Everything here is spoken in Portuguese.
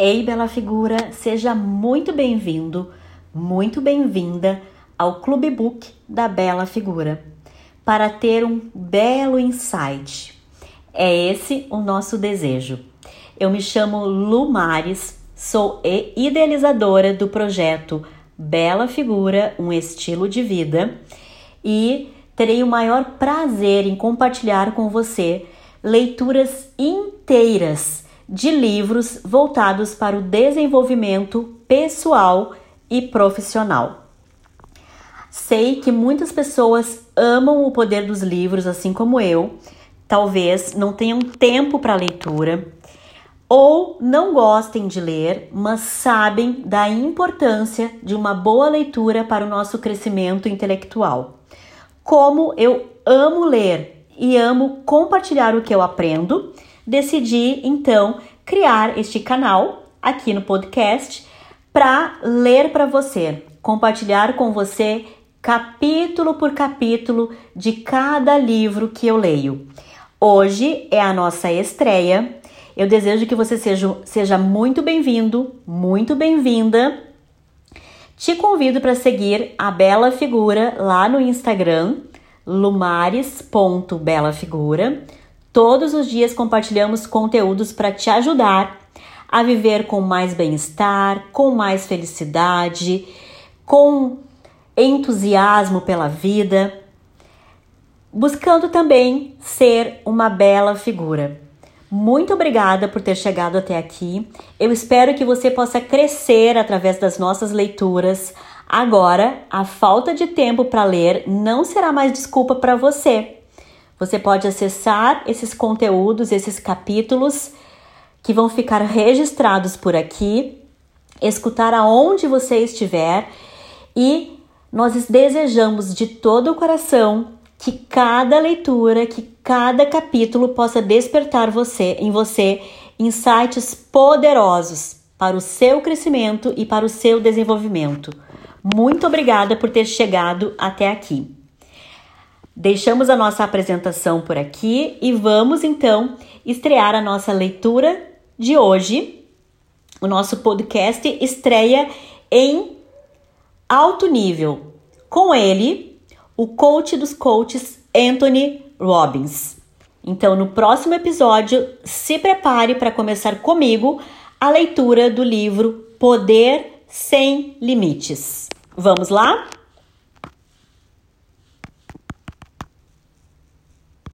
Ei, bela figura, seja muito bem-vindo, muito bem-vinda ao Clube Book da Bela Figura para ter um belo insight. É esse o nosso desejo. Eu me chamo Lu Mares, sou idealizadora do projeto Bela Figura, um estilo de vida e terei o maior prazer em compartilhar com você leituras inteiras de livros voltados para o desenvolvimento pessoal e profissional. Sei que muitas pessoas amam o poder dos livros, assim como eu, talvez não tenham tempo para leitura ou não gostem de ler, mas sabem da importância de uma boa leitura para o nosso crescimento intelectual. Como eu amo ler e amo compartilhar o que eu aprendo, decidi então criar este canal aqui no podcast para ler para você, compartilhar com você capítulo por capítulo de cada livro que eu leio. Hoje é a nossa estreia. Eu desejo que você seja, seja muito bem-vindo, muito bem-vinda. Te convido para seguir a Bela Figura lá no Instagram, lumares.belafigura. Todos os dias compartilhamos conteúdos para te ajudar a viver com mais bem-estar, com mais felicidade, com entusiasmo pela vida, buscando também ser uma bela figura. Muito obrigada por ter chegado até aqui. Eu espero que você possa crescer através das nossas leituras. Agora, a falta de tempo para ler não será mais desculpa para você. Você pode acessar esses conteúdos, esses capítulos que vão ficar registrados por aqui, escutar aonde você estiver e nós desejamos de todo o coração que cada leitura, que cada capítulo possa despertar você em você insights poderosos para o seu crescimento e para o seu desenvolvimento. Muito obrigada por ter chegado até aqui. Deixamos a nossa apresentação por aqui e vamos então estrear a nossa leitura de hoje. O nosso podcast estreia em alto nível. Com ele, o coach dos coaches Anthony Robbins. Então, no próximo episódio, se prepare para começar comigo a leitura do livro Poder Sem Limites. Vamos lá?